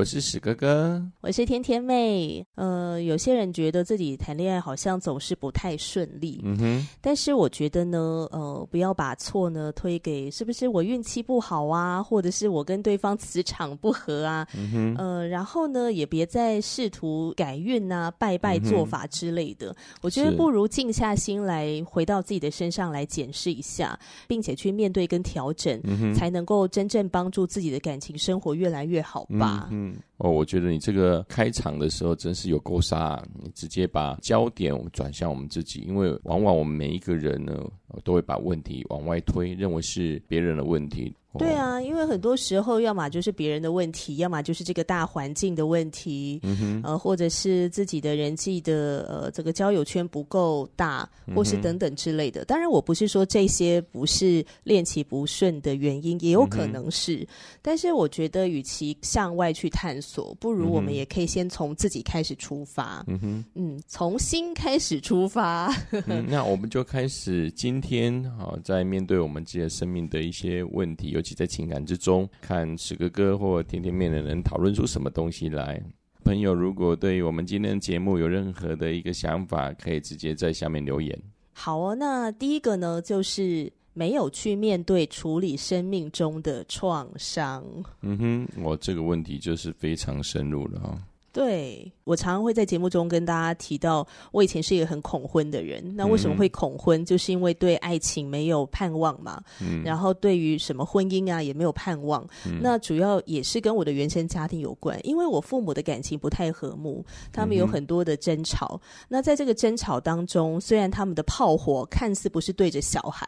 我是史哥哥，我是天天妹。呃，有些人觉得自己谈恋爱好像总是不太顺利，嗯哼。但是我觉得呢，呃，不要把错呢推给是不是我运气不好啊，或者是我跟对方磁场不合啊，嗯哼。呃，然后呢，也别再试图改运啊、拜拜做法之类的。嗯、我觉得不如静下心来，回到自己的身上来检视一下，并且去面对跟调整，嗯。才能够真正帮助自己的感情生活越来越好吧。嗯 um, 哦，我觉得你这个开场的时候真是有够杀，你直接把焦点转向我们自己，因为往往我们每一个人呢，都会把问题往外推，认为是别人的问题。对啊，因为很多时候，要么就是别人的问题，要么就是这个大环境的问题，呃，或者是自己的人际的呃这个交友圈不够大，或是等等之类的。嗯、当然，我不是说这些不是恋情不顺的原因，也有可能是。嗯、但是，我觉得与其向外去探索，不如我们也可以先从自己开始出发。嗯哼，嗯，从心开始出发。嗯、那我们就开始今天啊，在面对我们自己的生命的一些问题。尤其在情感之中，看史哥哥或天天面的人讨论出什么东西来。朋友，如果对于我们今天的节目有任何的一个想法，可以直接在下面留言。好哦，那第一个呢，就是没有去面对处理生命中的创伤。嗯哼，我这个问题就是非常深入了哈。对，我常常会在节目中跟大家提到，我以前是一个很恐婚的人。那为什么会恐婚？嗯、就是因为对爱情没有盼望嘛。嗯。然后对于什么婚姻啊，也没有盼望。嗯。那主要也是跟我的原生家庭有关，因为我父母的感情不太和睦，他们有很多的争吵。嗯、那在这个争吵当中，虽然他们的炮火看似不是对着小孩。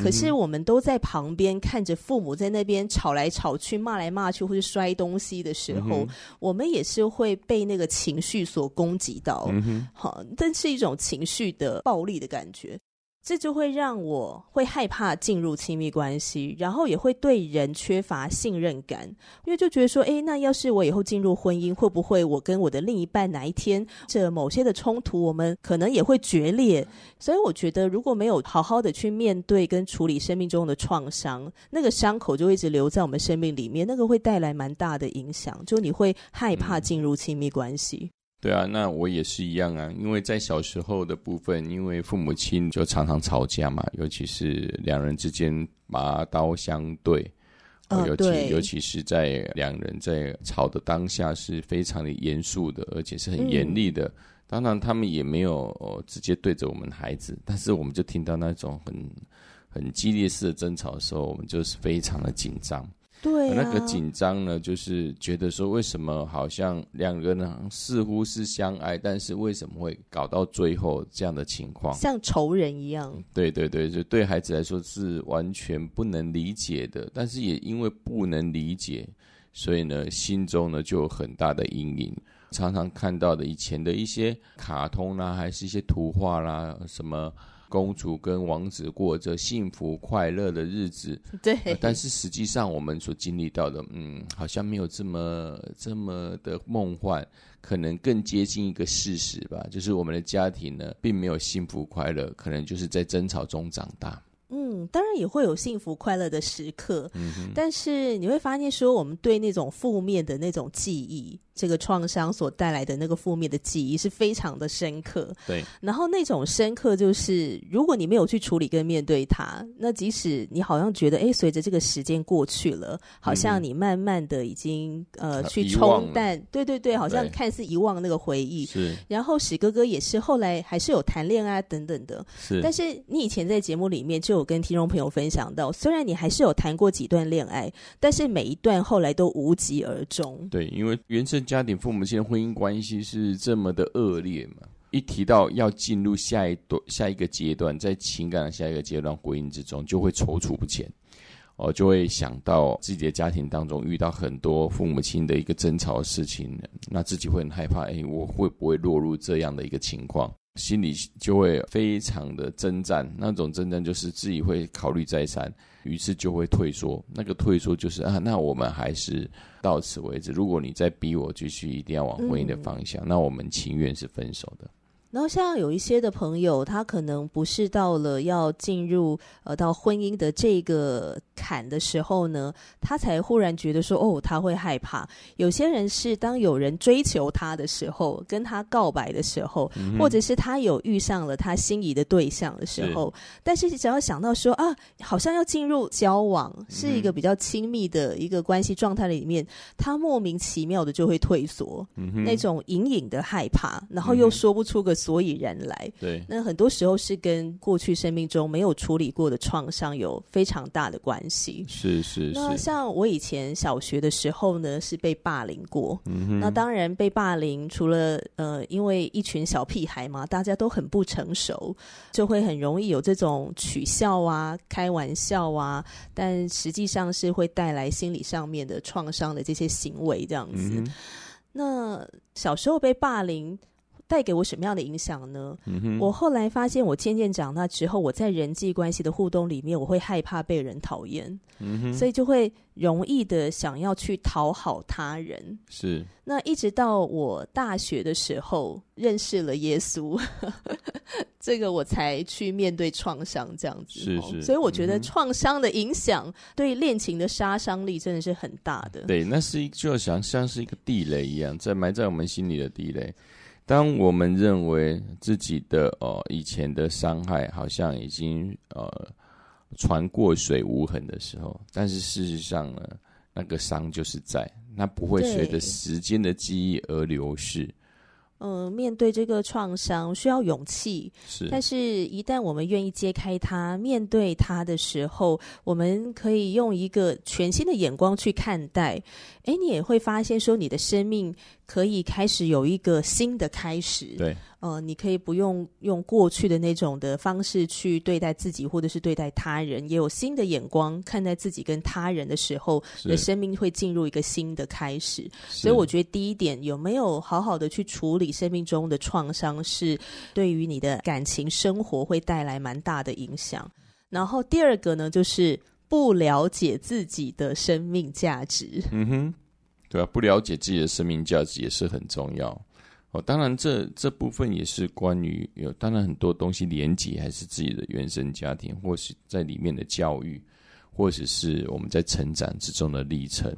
可是我们都在旁边看着父母在那边吵来吵去、骂来骂去，或是摔东西的时候，嗯、我们也是会被那个情绪所攻击到。嗯、好，但是一种情绪的暴力的感觉。这就会让我会害怕进入亲密关系，然后也会对人缺乏信任感，因为就觉得说，诶，那要是我以后进入婚姻，会不会我跟我的另一半哪一天这某些的冲突，我们可能也会决裂？所以我觉得，如果没有好好的去面对跟处理生命中的创伤，那个伤口就会一直留在我们生命里面，那个会带来蛮大的影响，就你会害怕进入亲密关系。对啊，那我也是一样啊。因为在小时候的部分，因为父母亲就常常吵架嘛，尤其是两人之间拔刀相对，哦、尤其尤其是在两人在吵的当下是非常的严肃的，而且是很严厉的。嗯、当然，他们也没有、哦、直接对着我们孩子，但是我们就听到那种很很激烈式的争吵的时候，我们就是非常的紧张。对、啊，那个紧张呢，就是觉得说，为什么好像两个人似乎是相爱，但是为什么会搞到最后这样的情况？像仇人一样。对对对，就对孩子来说是完全不能理解的，但是也因为不能理解，所以呢，心中呢就有很大的阴影。常常看到的以前的一些卡通啦，还是一些图画啦，什么。公主跟王子过着幸福快乐的日子，对、呃。但是实际上，我们所经历到的，嗯，好像没有这么这么的梦幻，可能更接近一个事实吧。就是我们的家庭呢，并没有幸福快乐，可能就是在争吵中长大。嗯，当然也会有幸福快乐的时刻，嗯。但是你会发现，说我们对那种负面的那种记忆。这个创伤所带来的那个负面的记忆是非常的深刻，对。然后那种深刻就是，如果你没有去处理跟面对它，那即使你好像觉得，哎，随着这个时间过去了，好像你慢慢的已经呃去冲淡，对对对，好像看似遗忘那个回忆。是。然后史哥哥也是后来还是有谈恋爱等等的，是。但是你以前在节目里面就有跟听众朋友分享到，虽然你还是有谈过几段恋爱，但是每一段后来都无疾而终。对，因为原家庭父母亲婚姻关系是这么的恶劣嘛？一提到要进入下一段、下一个阶段，在情感的下一个阶段婚姻之中，就会踌躇不前。哦，就会想到自己的家庭当中遇到很多父母亲的一个争吵的事情，那自己会很害怕，哎，我会不会落入这样的一个情况？心里就会非常的征战，那种征战就是自己会考虑再三，于是就会退缩。那个退缩就是啊，那我们还是到此为止。如果你再逼我继续一定要往婚姻的方向，嗯，那我们情愿是分手的。然后像有一些的朋友，他可能不是到了要进入呃到婚姻的这个坎的时候呢，他才忽然觉得说哦，他会害怕。有些人是当有人追求他的时候，跟他告白的时候，嗯、或者是他有遇上了他心仪的对象的时候，是但是只要想到说啊，好像要进入交往，是一个比较亲密的一个关系状态里面，他莫名其妙的就会退缩，嗯、那种隐隐的害怕，然后又说不出个。所以然来，对，那很多时候是跟过去生命中没有处理过的创伤有非常大的关系。是是是。那像我以前小学的时候呢，是被霸凌过。嗯。那当然被霸凌，除了呃，因为一群小屁孩嘛，大家都很不成熟，就会很容易有这种取笑啊、开玩笑啊，但实际上是会带来心理上面的创伤的这些行为这样子。嗯。那小时候被霸凌。带给我什么样的影响呢？嗯、我后来发现，我渐渐长大之后，我在人际关系的互动里面，我会害怕被人讨厌，嗯、所以就会容易的想要去讨好他人。是。那一直到我大学的时候认识了耶稣，这个我才去面对创伤这样子。是是。所以我觉得创伤的影响对恋情的杀伤力真的是很大的。对，那是一就像像是一个地雷一样，在埋在我们心里的地雷。当我们认为自己的呃以前的伤害好像已经呃船过水无痕的时候，但是事实上呢，那个伤就是在，那不会随着时间的记忆而流逝。嗯、呃，面对这个创伤需要勇气，是。但是，一旦我们愿意揭开它，面对它的时候，我们可以用一个全新的眼光去看待。诶，你也会发现说，你的生命可以开始有一个新的开始。对。呃，你可以不用用过去的那种的方式去对待自己，或者是对待他人，也有新的眼光看待自己跟他人的时候，你的生命会进入一个新的开始。所以，我觉得第一点，有没有好好的去处理生命中的创伤，是对于你的感情生活会带来蛮大的影响。然后第二个呢，就是不了解自己的生命价值。嗯哼，对啊，不了解自己的生命价值也是很重要。哦，当然这，这这部分也是关于有，当然很多东西连结还是自己的原生家庭，或是在里面的教育，或者是我们在成长之中的历程，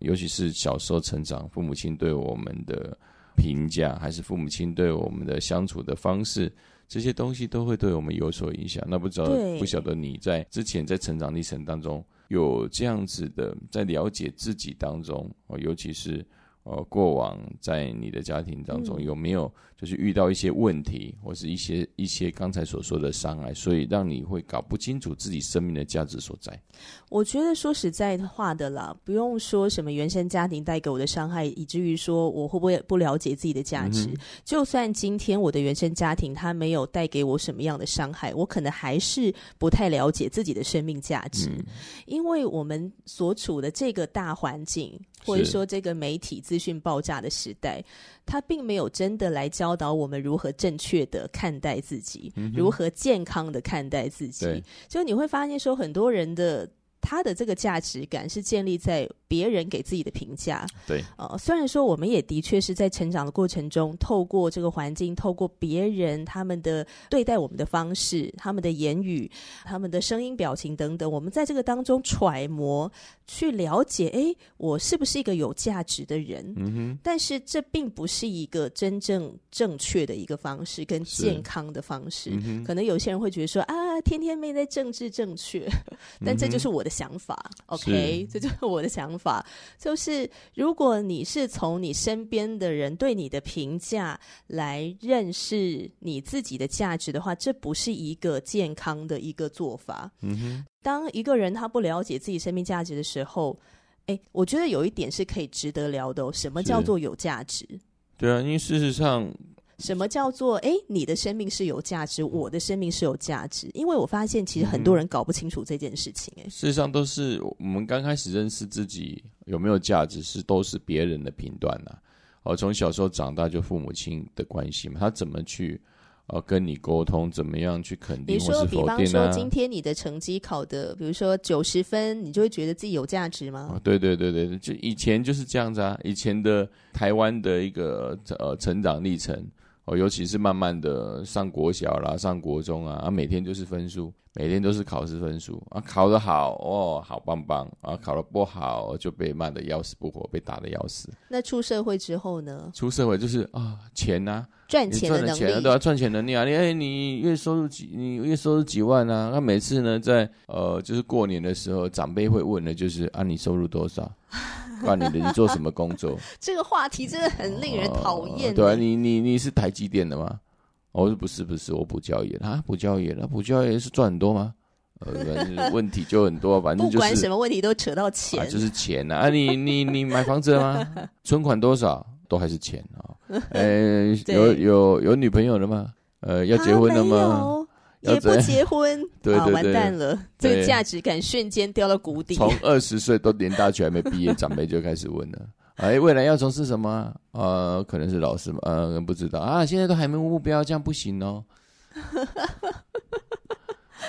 尤其是小时候成长，父母亲对我们的评价，还是父母亲对我们的相处的方式，这些东西都会对我们有所影响。那不知道不晓得你在之前在成长历程当中有这样子的在了解自己当中，哦，尤其是。呃，过往在你的家庭当中有没有就是遇到一些问题，或是一些一些刚才所说的伤害，所以让你会搞不清楚自己生命的价值所在？我觉得说实在话的啦，不用说什么原生家庭带给我的伤害，以至于说我会不会不了解自己的价值。嗯、就算今天我的原生家庭他没有带给我什么样的伤害，我可能还是不太了解自己的生命价值，嗯、因为我们所处的这个大环境。或者说，这个媒体资讯爆炸的时代，他并没有真的来教导我们如何正确的看待自己，嗯、如何健康的看待自己。就你会发现，说很多人的他的这个价值感是建立在。别人给自己的评价，对，呃，虽然说我们也的确是在成长的过程中，透过这个环境，透过别人他们的对待我们的方式、他们的言语、他们的声音、表情等等，我们在这个当中揣摩、去了解，哎，我是不是一个有价值的人？嗯哼。但是这并不是一个真正正确的一个方式跟健康的方式。嗯、可能有些人会觉得说啊，天天没在政治正确，但这就是我的想法。嗯、OK，这就是我的想法。法就是，如果你是从你身边的人对你的评价来认识你自己的价值的话，这不是一个健康的一个做法。嗯哼，当一个人他不了解自己生命价值的时候，哎，我觉得有一点是可以值得聊的哦。什么叫做有价值？对啊，因为事实上，什么叫做哎，你的生命是有价值，我的生命是有价值？因为我发现其实很多人搞不清楚这件事情。哎、嗯，事实上都是我们刚开始认识自己有没有价值，是都是别人的评断呐。哦，从小时候长大就父母亲的关系嘛，他怎么去？呃，跟你沟通怎么样去肯定或是否定呢？比方说，今天你的成绩考的，比如说九十分，你就会觉得自己有价值吗？哦，对对对对，就以前就是这样子啊。以前的台湾的一个呃成长历程哦，尤其是慢慢的上国小啦、上国中啊，啊，每天就是分数，每天都是考试分数啊，考得好哦，好棒棒啊，考得不好就被骂的要死不活，被打的要死。那出社会之后呢？出社会就是啊，钱啊。赚钱的能力，对啊，赚钱能力啊！你哎，你月收入几？你月收入几万啊？那每次呢，在呃，就是过年的时候，长辈会问的，就是啊，你收入多少？问你的，你做什么工作？这个话题真的很令人讨厌。对啊，你你你是台积电的吗？我说不是不是，我补教业啊，补教业，那补教业是赚很多吗？呃，反正问题就很多，反正就是、不管什么问题都扯到钱，啊、就是钱呐啊！啊你你你买房子了吗？存款多少？都还是钱啊！哎、欸，有有有女朋友了吗？呃，要结婚了吗？啊、也不结婚，啊、完蛋了，这个价值感瞬间掉到谷底。从二十岁都连大学还没毕业，长辈就开始问了。哎、欸，未来要从事什么？呃，可能是老师嘛？呃，不知道啊。现在都还没目标，这样不行哦。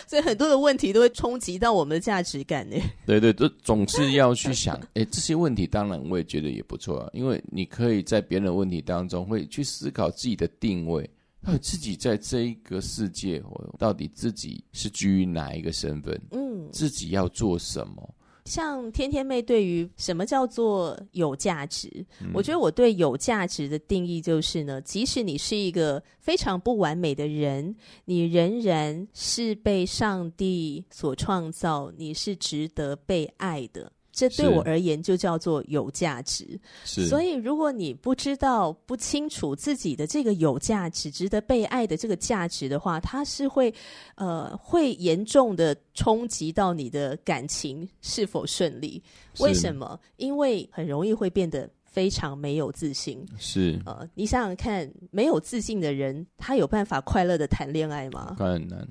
所以很多的问题都会冲击到我们的价值感呢。对对，都总是要去想，哎，这些问题当然我也觉得也不错啊，因为你可以在别人的问题当中会去思考自己的定位，还有自己在这一个世界，我到底自己是居于哪一个身份？嗯，自己要做什么？像天天妹对于什么叫做有价值，嗯，我觉得我对有价值的定义就是呢，即使你是一个非常不完美的人，你仍然是被上帝所创造，你是值得被爱的。这对我而言就叫做有价值。是，所以如果你不知道、不清楚自己的这个有价值、值得被爱的这个价值的话，它是会，呃，会严重的冲击到你的感情是否顺利。为什么？因为很容易会变得非常没有自信。是，呃，你想想看，没有自信的人，他有办法快乐的谈恋爱吗？很难。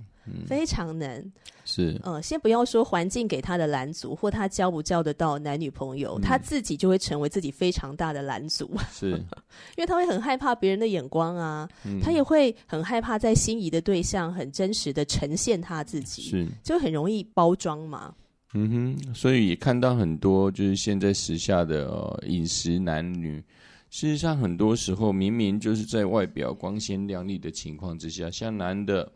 非常难，是，嗯，先不要说环境给他的拦阻，或他交不交得到男女朋友，嗯，他自己就会成为自己非常大的拦阻，是，因为他会很害怕别人的眼光啊，嗯，他也会很害怕在心仪的对象很真实的呈现他自己，是，就很容易包装嘛，嗯哼，所以也看到很多就是现在时下的呃，饮食男女，事实上很多时候明明就是在外表光鲜亮丽的情况之下，像男的。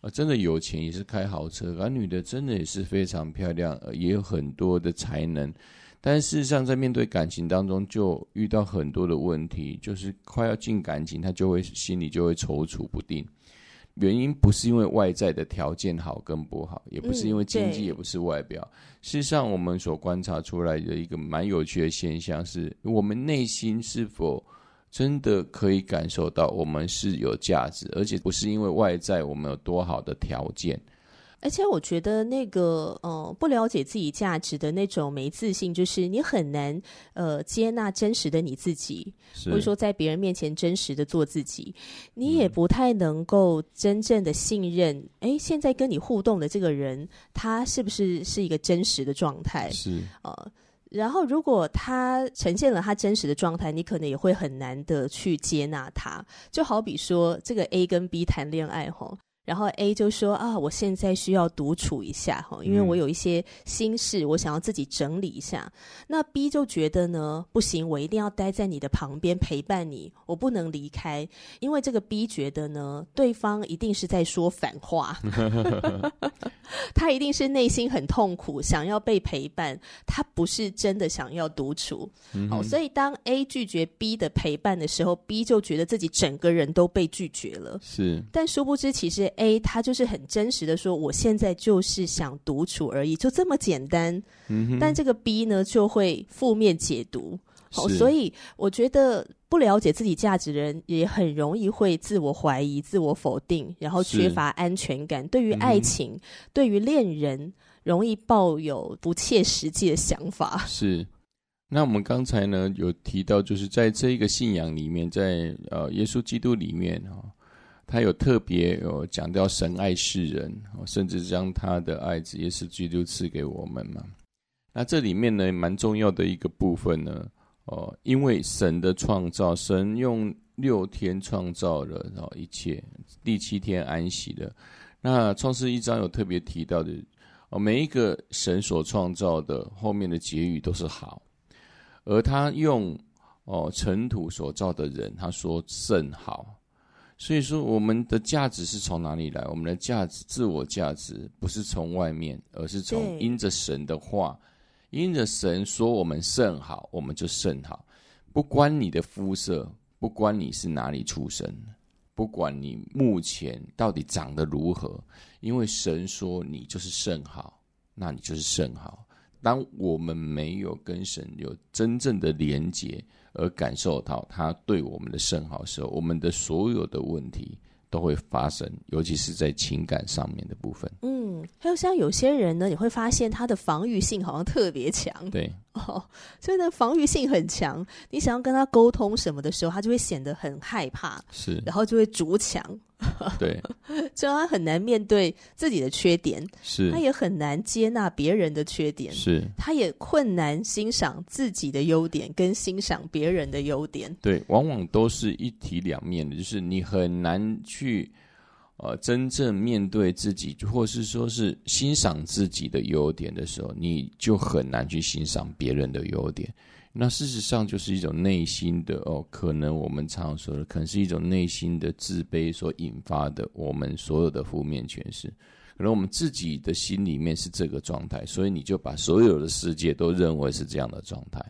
啊，真的有钱也是开豪车，而女的真的也是非常漂亮，也有很多的才能，但事实上在面对感情当中就遇到很多的问题，就是快要进感情，她就会心里就会踌躇不定。原因不是因为外在的条件好跟不好，也不是因为经济，也不是外表。事实上，我们所观察出来的一个蛮有趣的现象是，我们内心是否真的可以感受到我们是有价值，而且不是因为外在我们有多好的条件。而且我觉得那个呃不了解自己价值的那种没自信，就是你很难呃接纳真实的你自己，或者说在别人面前真实的做自己，你也不太能够真正的信任。哎、嗯，现在跟你互动的这个人，他是不是是一个真实的状态？是呃。然后，如果他呈现了他真实的状态，你可能也会很难的去接纳他。就好比说，这个 A 跟 B 谈恋爱，吼。然后 A 就说啊，我现在需要独处一下哈，因为我有一些心事，我想要自己整理一下。嗯。那 B 就觉得呢，不行，我一定要待在你的旁边陪伴你，我不能离开，因为这个 B 觉得呢，对方一定是在说反话，他一定是内心很痛苦，想要被陪伴，他不是真的想要独处。嗯。好，所以当 A 拒绝 B 的陪伴的时候，B 就觉得自己整个人都被拒绝了。是，但殊不知其实。A 他就是很真实的说，我现在就是想独处而已，就这么简单。嗯，但这个 B 呢，就会负面解读。好，所以我觉得不了解自己价值的人，也很容易会自我怀疑、自我否定，然后缺乏安全感。对于爱情，嗯、对于恋人，容易抱有不切实际的想法。是。那我们刚才呢有提到，就是在这一个信仰里面，在呃耶稣基督里面啊，他有特别有讲到神爱世人，甚至将他的爱子耶稣基督赐给我们嘛。那这里面呢蛮重要的一个部分呢，哦，因为神的创造，神用六天创造了然后一切，第七天安息的。那创世一章有特别提到的，哦，每一个神所创造的后面的结语都是好。而他用哦尘土所造的人，他说甚好，所以说我们的价值是从哪里来？我们的价值、自我价值不是从外面，而是从因着神的话，因着神说我们甚好，我们就甚好。不关你的肤色，不关你是哪里出生，不管你目前到底长得如何，因为神说你就是甚好，那你就是甚好。当我们没有跟神有真正的连结，而感受到他对我们的甚好时候，我们的所有的问题都会发生，尤其是在情感上面的部分。嗯，还有像有些人呢，你会发现他的防御性好像特别强。对。哦，所以呢，防御性很强。你想要跟他沟通什么的时候，他就会显得很害怕，是，然后就会筑墙。对，所以他很难面对自己的缺点，是，他也很难接纳别人的缺点，是，他也困难欣赏自己的优点跟欣赏别人的优点。对，往往都是一体两面的，就是你很难去。呃，真正面对自己，或是说是欣赏自己的优点的时候，你就很难去欣赏别人的优点。那事实上就是一种内心的哦，可能我们常说的，可能是一种内心的自卑所引发的我们所有的负面诠释。可能我们自己的心里面是这个状态，所以你就把所有的世界都认为是这样的状态。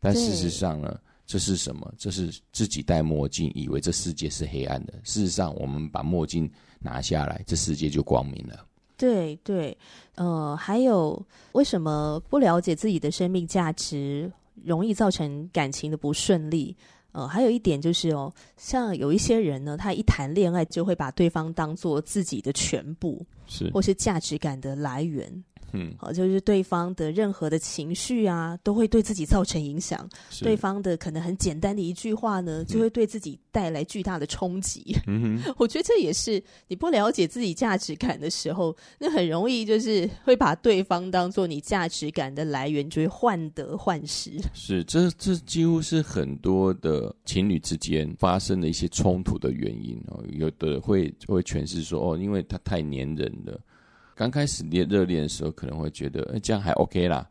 但事实上呢？这是什么？这是自己戴墨镜，以为这世界是黑暗的。事实上，我们把墨镜拿下来，这世界就光明了。对对，呃，还有为什么不了解自己的生命价值，容易造成感情的不顺利？呃，还有一点就是哦，像有一些人呢，他一谈恋爱就会把对方当做自己的全部，是或是价值感的来源。嗯，好，就是对方的任何的情绪啊，都会对自己造成影响。对方的可能很简单的一句话呢，就会对自己带来巨大的冲击。嗯哼，我觉得这也是你不了解自己价值感的时候，那很容易就是会把对方当做你价值感的来源，就会患得患失。是，这这几乎是很多的情侣之间发生的一些冲突的原因哦。有的会会诠释说，哦，因为他太粘人了。刚开始恋热恋的时候，可能会觉得，哎，这样还 OK 啦。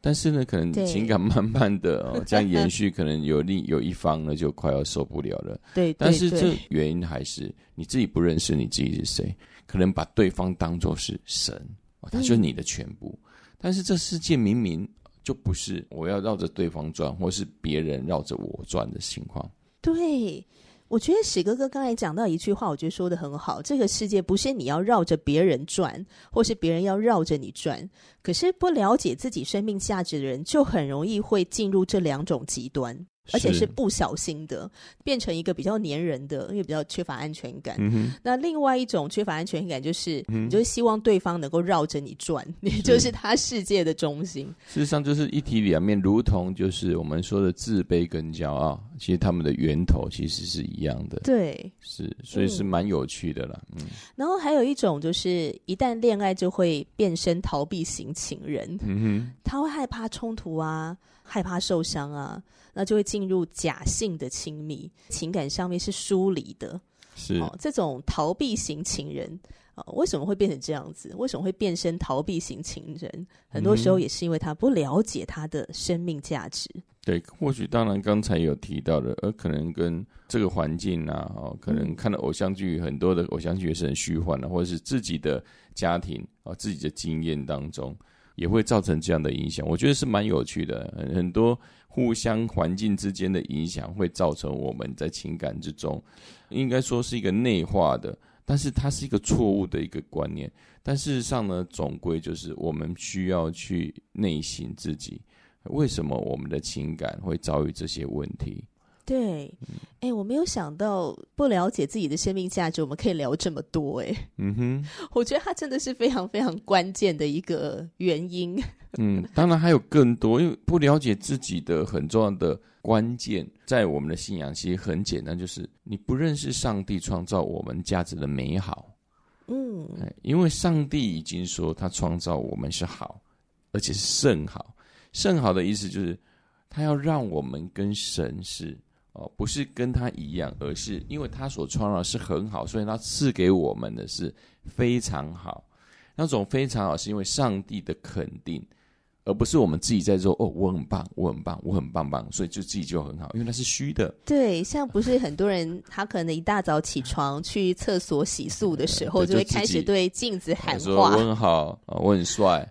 但是呢，可能情感慢慢的哦，这样延续，可能有另有一方呢，就快要受不了了。对，但是这原因还是你自己不认识你自己是谁，可能把对方当作是神，哦，他就是你的全部。嗯。但是这世界明明就不是我要绕着对方转，或是别人绕着我转的情况。对。我觉得史哥哥刚才讲到一句话，我觉得说得很好。这个世界不是你要绕着别人转，或是别人要绕着你转。可是不了解自己生命价值的人，就很容易会进入这两种极端。而且是不小心的，变成一个比较黏人的，因为比较缺乏安全感。嗯、那另外一种缺乏安全感，就是、嗯、你就是希望对方能够绕着你转，你就是他世界的中心。事实上，就是一体两面，如同就是我们说的自卑跟骄傲，其实他们的源头其实是一样的。对，是，所以是蛮有趣的啦。嗯。然后还有一种就是，一旦恋爱就会变身逃避型情人。嗯哼，他会害怕冲突啊，害怕受伤啊。那就会进入假性的亲密，情感上面是疏离的，是哦，这种逃避型情人啊，哦，为什么会变成这样子？为什么会变身逃避型情人？很多时候也是因为他不了解他的生命价值。嗯、对，或许当然刚才有提到的，呃可能跟这个环境啊，哦，可能看到偶像剧，很多的偶像剧也是很虚幻的，或者是自己的家庭啊，自己的经验当中，也会造成这样的影响。我觉得是蛮有趣的，很很多。互相环境之间的影响会造成我们在情感之中，应该说是一个内化的，但是它是一个错误的一个观念。但事实上呢，总归就是我们需要去内省自己，为什么我们的情感会遭遇这些问题？对，哎、嗯，我没有想到不了解自己的生命价值，我们可以聊这么多，哎，嗯哼，我觉得它真的是非常非常关键的一个原因。嗯，当然还有更多，因为不了解自己的很重要的关键，在我们的信仰其实很简单，就是你不认识上帝创造我们价值的美好。嗯，因为上帝已经说他创造我们是好，而且是甚好。甚好的意思就是他要让我们跟神是。哦，不是跟他一样，而是因为他所创造是很好，所以他赐给我们的是非常好。那种非常好，是因为上帝的肯定。而不是我们自己在说哦，我很棒，我很棒，我很棒棒，所以就自己就很好，因为那是虚的。对，像不是很多人，他可能一大早起床去厕所洗漱的时候，就会开始对镜子喊话：我很好，我很帅，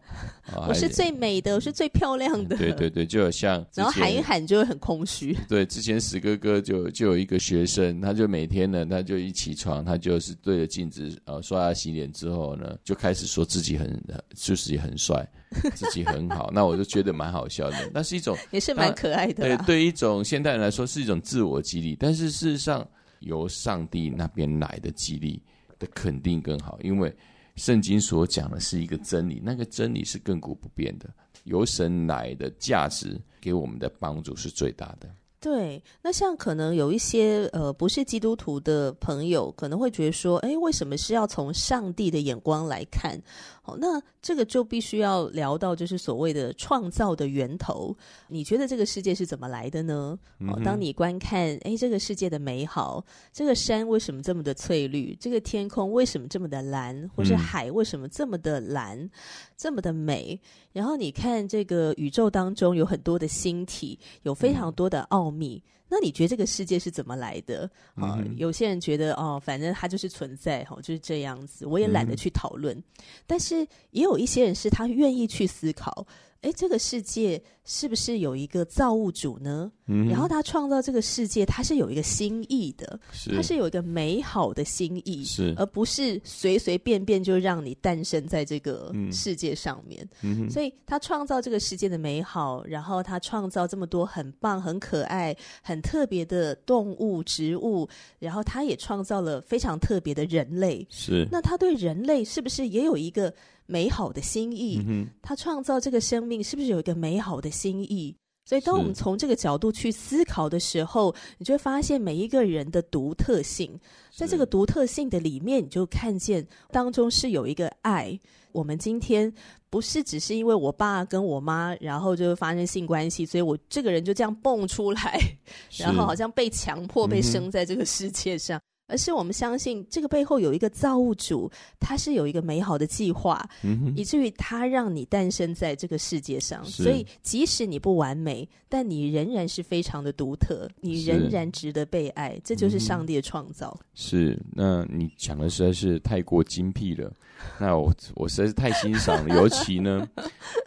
我是最美的，我是最漂亮的。对对对，就有像然后喊一喊就会很空虚。对，之前史哥哥就就有一个学生，他就每天呢，他就一起床，他就是对着镜子呃刷牙洗脸之后呢，就开始说自己很就是也很帅，自己很好。那我就觉得蛮好笑的，那是一种也是蛮可爱的。对，对一种现代人来说是一种自我激励，但是事实上由上帝那边来的激励的肯定更好，因为圣经所讲的是一个真理，那个真理是亘古不变的，由神来的价值给我们的帮助是最大的。对，那像可能有一些呃不是基督徒的朋友，可能会觉得说，哎，为什么是要从上帝的眼光来看？好，那这个就必须要聊到就是所谓的创造的源头。你觉得这个世界是怎么来的呢？哦，当你观看，哎，这个世界的美好，这个山为什么这么的翠绿？这个天空为什么这么的蓝？或是海为什么这么的蓝，这么的美？然后你看这个宇宙当中有很多的星体，有非常多的奥秘。那你觉得这个世界是怎么来的？啊、嗯，有些人觉得哦，反正它就是存在，哈，就是这样子。我也懒得去讨论。嗯、但是也有一些人是他愿意去思考。哎，这个世界是不是有一个造物主呢？嗯，然后他创造这个世界，他是有一个心意的，他是有一个美好的心意，是，而不是随随便便就让你诞生在这个世界上面。嗯，所以他创造这个世界的美好，然后他创造这么多很棒、很可爱、很特别的动物、植物，然后他也创造了非常特别的人类。是，那他对人类是不是也有一个？美好的心意，嗯、他创造这个生命是不是有一个美好的心意？所以，当我们从这个角度去思考的时候，你就会发现每一个人的独特性，在这个独特性的里面，你就看见当中是有一个爱。我们今天不是只是因为我爸跟我妈，然后就发生性关系，所以我这个人就这样蹦出来，然后好像被强迫被生在这个世界上。嗯而是我们相信这个背后有一个造物主，他是有一个美好的计划，嗯、以至于他让你诞生在这个世界上。所以即使你不完美，但你仍然是非常的独特，你仍然值得被爱。这就是上帝的创造。是，那你讲的实在是太过精辟了。那我我实在是太欣赏了，尤其呢，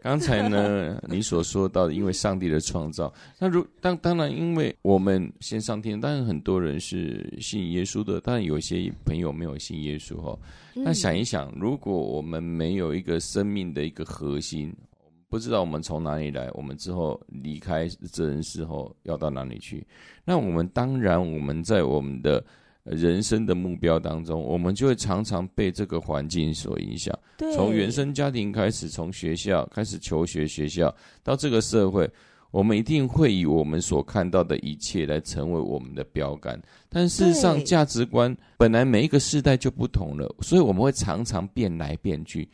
刚才呢你所说到的，因为上帝的创造，那如当当然，因为我们先上天，当然很多人是信耶稣的，当然有些朋友没有信耶稣哈。那想一想，如果我们没有一个生命的一个核心，不知道我们从哪里来，我们之后离开这人世后要到哪里去，那我们当然我们在我们的。人生的目标当中，我们就会常常被这个环境所影响。从原生家庭开始，从学校开始求学，学校到这个社会，我们一定会以我们所看到的一切来成为我们的标杆。但事实上，价值观本来每一个世代就不同了，所以我们会常常变来变去。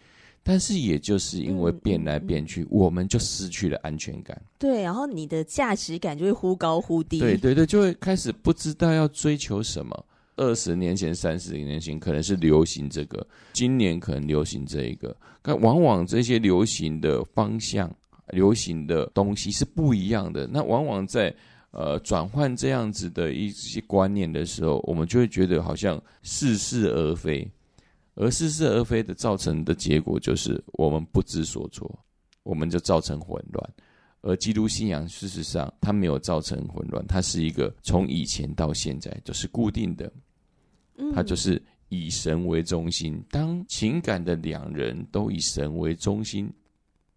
但是，也就是因为变来变去，我们就失去了安全感。对，然后你的价值感就会忽高忽低。对对对，就会开始不知道要追求什么。二十年前、三十年前可能是流行这个，今年可能流行这一个。但往往这些流行的方向、流行的东西是不一样的。那往往在呃转换这样子的一些观念的时候，我们就会觉得好像似是而非，而似是而非的造成的结果就是我们不知所措，我们就造成混乱。而基督信仰事实上它没有造成混乱，它是一个从以前到现在就是固定的。它就是以神为中心，当情感的两人都以神为中心，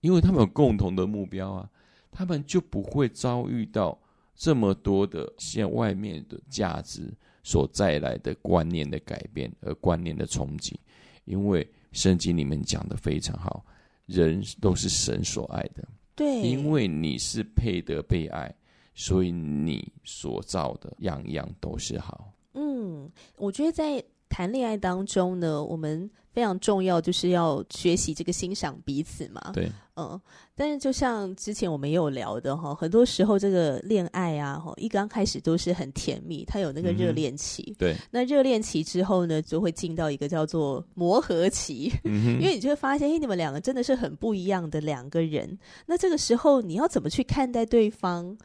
因为他们有共同的目标啊，他们就不会遭遇到这么多的现外面的价值所带来的观念的改变，而观念的冲击，因为圣经里面讲的非常好，人都是神所爱的，对，因为你是配得被爱，所以你所造的样样都是好。嗯，我觉得在谈恋爱当中呢，我们。非常重要，就是要学习这个欣赏彼此嘛。对，嗯，但是就像之前我们也有聊的哈，很多时候这个恋爱啊，哈，一刚开始都是很甜蜜，它有那个热恋期。嗯、对，那热恋期之后呢，就会进到一个叫做磨合期，嗯、因为你就会发现，哎，你们两个真的是很不一样的两个人。那这个时候你要怎么去看待对方？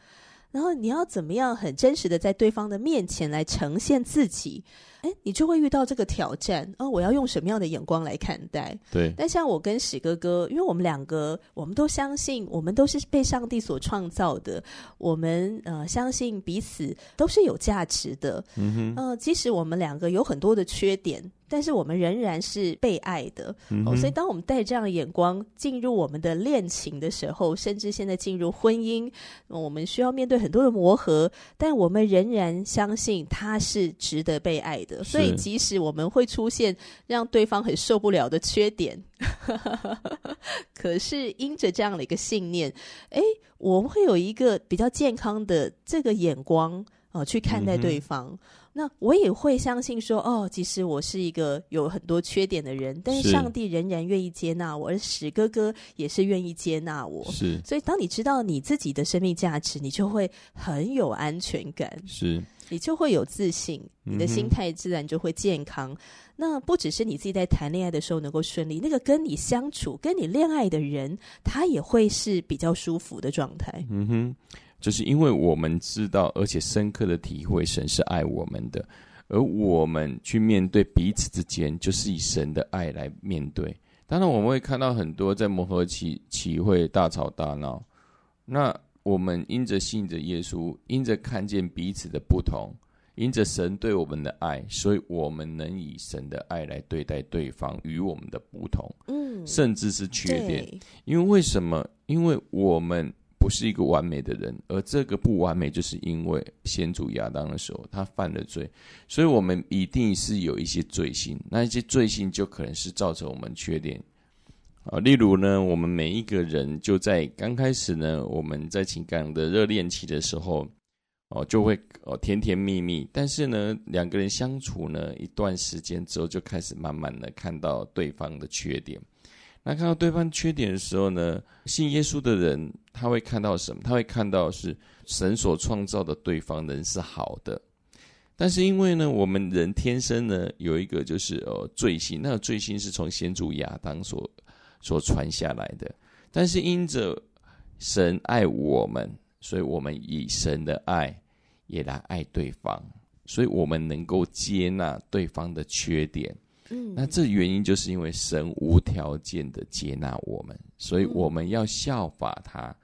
然后你要怎么样很真实的在对方的面前来呈现自己？哎，你就会遇到这个挑战哦！我要用什么样的眼光来看待？对。但像我跟史哥哥，因为我们两个，我们都相信，我们都是被上帝所创造的，我们呃相信彼此都是有价值的。嗯哼。呃，即使我们两个有很多的缺点。但是我们仍然是被爱的，嗯、哦，所以当我们带这样的眼光进入我们的恋情的时候，甚至现在进入婚姻，我们需要面对很多的磨合，但我们仍然相信他是值得被爱的。所以即使我们会出现让对方很受不了的缺点，可是因着这样的一个信念，诶，我们会有一个比较健康的这个眼光啊、呃，去看待对方。嗯那我也会相信说，哦，其实我是一个有很多缺点的人，但是上帝仍然愿意接纳我，而史哥哥也是愿意接纳我。是，所以当你知道你自己的生命价值，你就会很有安全感，是，你就会有自信，你的心态自然就会健康。嗯、那不只是你自己在谈恋爱的时候能够顺利，那个跟你相处、跟你恋爱的人，他也会是比较舒服的状态。嗯哼。就是因为我们知道，而且深刻的体会，神是爱我们的，而我们去面对彼此之间，就是以神的爱来面对。当然，我们会看到很多在磨合期期会大吵大闹。那我们因着信着耶稣，因着看见彼此的不同，因着神对我们的爱，所以我们能以神的爱来对待对方与我们的不同，嗯，甚至是缺点。因为为什么？因为我们。不是一个完美的人，而这个不完美，就是因为先祖亚当的时候他犯了罪，所以我们一定是有一些罪性，那一些罪性就可能是造成我们缺点啊。例如呢，我们每一个人就在刚开始呢，我们在情感的热恋期的时候，哦，就会哦甜甜蜜蜜，但是呢，两个人相处呢一段时间之后，就开始慢慢的看到对方的缺点。那看到对方缺点的时候呢，信耶稣的人他会看到什么？他会看到是神所创造的对方人是好的，但是因为呢，我们人天生呢有一个就是呃罪性，那个罪性是从先祖亚当所所传下来的。但是因着神爱我们，所以我们以神的爱也来爱对方，所以我们能够接纳对方的缺点。那这原因就是因为神无条件的接纳我们，所以我们要效法他，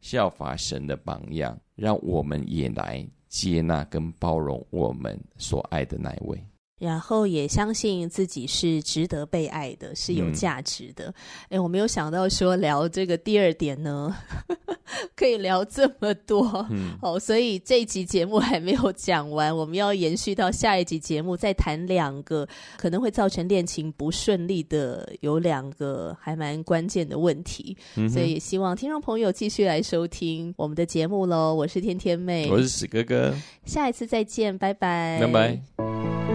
效法神的榜样，让我们也来接纳跟包容我们所爱的那一位。然后也相信自己是值得被爱的，是有价值的。哎、嗯，我没有想到说聊这个第二点呢，可以聊这么多。嗯，哦，所以这一集节目还没有讲完，我们要延续到下一集节目，再谈两个可能会造成恋情不顺利的，有两个还蛮关键的问题。嗯，所以也希望听众朋友继续来收听我们的节目喽。我是天天妹，我是史哥哥，下一次再见，拜拜，拜拜。